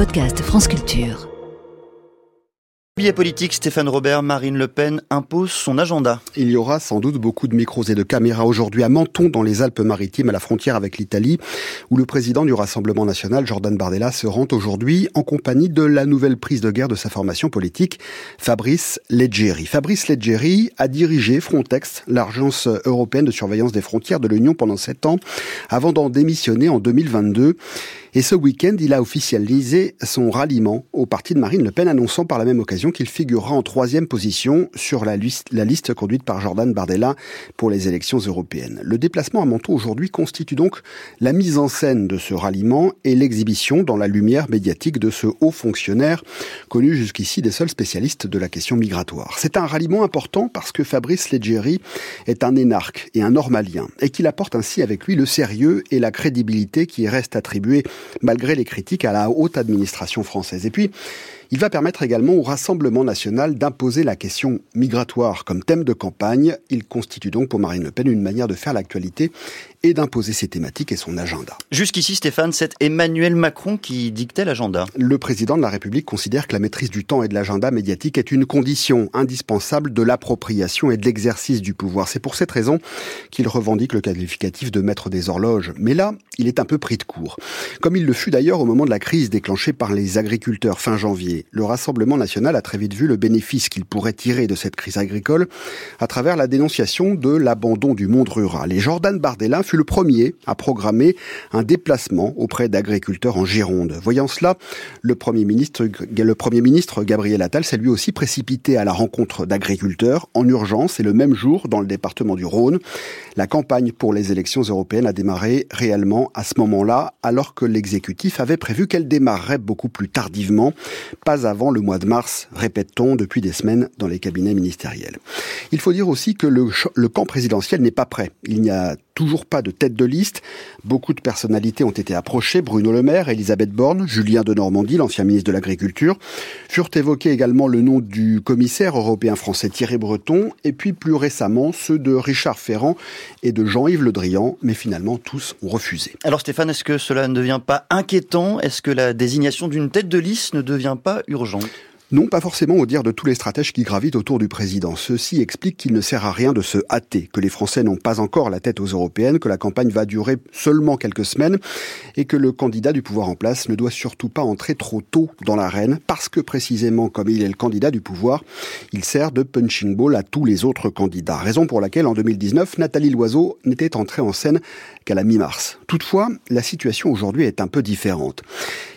podcast France Culture. Billet politique, Stéphane Robert, Marine Le Pen impose son agenda. Il y aura sans doute beaucoup de micros et de caméras aujourd'hui à Menton, dans les Alpes-Maritimes, à la frontière avec l'Italie, où le président du Rassemblement national, Jordan Bardella, se rend aujourd'hui en compagnie de la nouvelle prise de guerre de sa formation politique, Fabrice Leggeri. Fabrice Leggeri a dirigé Frontex, l'agence européenne de surveillance des frontières de l'Union pendant sept ans, avant d'en démissionner en 2022. Et ce week-end, il a officialisé son ralliement au parti de Marine Le Pen, annonçant par la même occasion qu'il figurera en troisième position sur la liste, conduite par Jordan Bardella pour les élections européennes. Le déplacement à Menton aujourd'hui constitue donc la mise en scène de ce ralliement et l'exhibition dans la lumière médiatique de ce haut fonctionnaire, connu jusqu'ici des seuls spécialistes de la question migratoire. C'est un ralliement important parce que Fabrice Leggeri est un énarque et un normalien, et qu'il apporte ainsi avec lui le sérieux et la crédibilité qui reste attribués malgré les critiques à la haute administration française. Et puis, il va permettre également au Rassemblement national d'imposer la question migratoire comme thème de campagne. Il constitue donc pour Marine Le Pen une manière de faire l'actualité et d'imposer ses thématiques et son agenda. Jusqu'ici, Stéphane, c'est Emmanuel Macron qui dictait l'agenda. Le président de la République considère que la maîtrise du temps et de l'agenda médiatique est une condition indispensable de l'appropriation et de l'exercice du pouvoir. C'est pour cette raison qu'il revendique le qualificatif de maître des horloges. Mais là, il est un peu pris de court. Comme il le fut d'ailleurs au moment de la crise déclenchée par les agriculteurs fin janvier. Le Rassemblement national a très vite vu le bénéfice qu'il pourrait tirer de cette crise agricole à travers la dénonciation de l'abandon du monde rural. Et Jordan Bardella fut le premier à programmer un déplacement auprès d'agriculteurs en Gironde. Voyant cela, le Premier ministre, le Premier ministre Gabriel Attal s'est lui aussi précipité à la rencontre d'agriculteurs en urgence et le même jour dans le département du Rhône. La campagne pour les élections européennes a démarré réellement à ce moment-là, alors que l'exécutif avait prévu qu'elle démarrerait beaucoup plus tardivement, pas avant le mois de mars, répète-t-on depuis des semaines dans les cabinets ministériels. Il faut dire aussi que le, le camp présidentiel n'est pas prêt. Il n'y a toujours pas de tête de liste. Beaucoup de personnalités ont été approchées. Bruno Le Maire, Elisabeth Borne, Julien de Normandie, l'ancien ministre de l'Agriculture. Furent évoqués également le nom du commissaire européen français Thierry Breton et puis plus récemment ceux de Richard Ferrand et de Jean-Yves Le Drian, mais finalement tous ont refusé. Alors Stéphane, est-ce que cela ne devient pas inquiétant? Est-ce que la désignation d'une tête de liste ne devient pas urgente? Non, pas forcément au dire de tous les stratèges qui gravitent autour du président. Ceci explique qu'il ne sert à rien de se hâter, que les Français n'ont pas encore la tête aux européennes, que la campagne va durer seulement quelques semaines et que le candidat du pouvoir en place ne doit surtout pas entrer trop tôt dans l'arène parce que précisément comme il est le candidat du pouvoir, il sert de punching ball à tous les autres candidats. Raison pour laquelle en 2019, Nathalie Loiseau n'était entrée en scène qu'à la mi-mars. Toutefois, la situation aujourd'hui est un peu différente.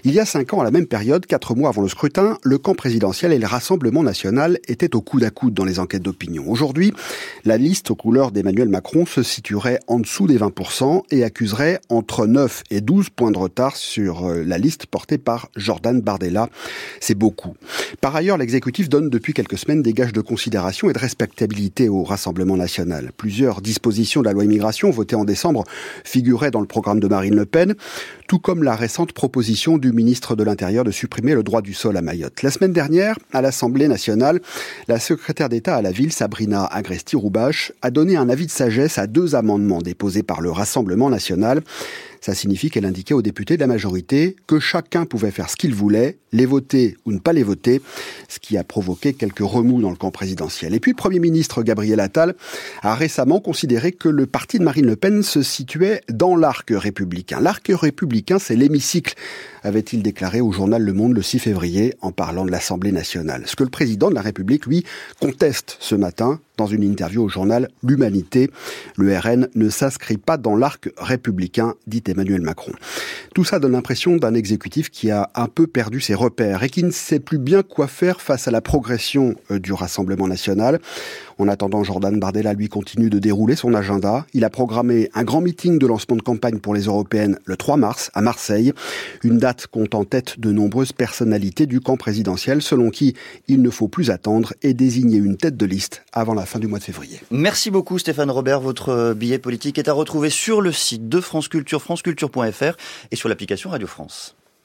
Il y a cinq ans, à la même période, quatre mois avant le scrutin, le camp présidentiel et le Rassemblement national étaient au coude à coude dans les enquêtes d'opinion. Aujourd'hui, la liste aux couleurs d'Emmanuel Macron se situerait en dessous des 20% et accuserait entre 9 et 12 points de retard sur euh, la liste portée par Jordan Bardella. C'est beaucoup. Par ailleurs, l'exécutif donne depuis quelques semaines des gages de considération et de respectabilité au Rassemblement national. Plusieurs dispositions de la loi immigration votées en décembre figuraient dans le programme de Marine Le Pen, tout comme la récente proposition du ministre de l'Intérieur de supprimer le droit du sol à Mayotte. La semaine dernière, à l'Assemblée nationale, la secrétaire d'État à la ville, Sabrina Agresti-Roubache, a donné un avis de sagesse à deux amendements déposés par le Rassemblement national. Ça signifie qu'elle indiquait aux députés de la majorité que chacun pouvait faire ce qu'il voulait, les voter ou ne pas les voter, ce qui a provoqué quelques remous dans le camp présidentiel. Et puis le Premier ministre Gabriel Attal a récemment considéré que le parti de Marine Le Pen se situait dans l'arc républicain. L'arc républicain, c'est l'hémicycle, avait-il déclaré au journal Le Monde le 6 février en parlant de l'Assemblée nationale. Ce que le président de la République, lui, conteste ce matin dans une interview au journal L'Humanité. Le RN ne s'inscrit pas dans l'arc républicain, dit Emmanuel Macron. Tout ça donne l'impression d'un exécutif qui a un peu perdu ses repères et qui ne sait plus bien quoi faire face à la progression euh, du Rassemblement national. En attendant, Jordan Bardella, lui, continue de dérouler son agenda. Il a programmé un grand meeting de lancement de campagne pour les européennes le 3 mars à Marseille. Une date compte en tête de nombreuses personnalités du camp présidentiel, selon qui il ne faut plus attendre et désigner une tête de liste avant la fin du mois de février. Merci beaucoup Stéphane Robert. Votre billet politique est à retrouver sur le site de France Culture, franceculture.fr et sur l'application Radio France.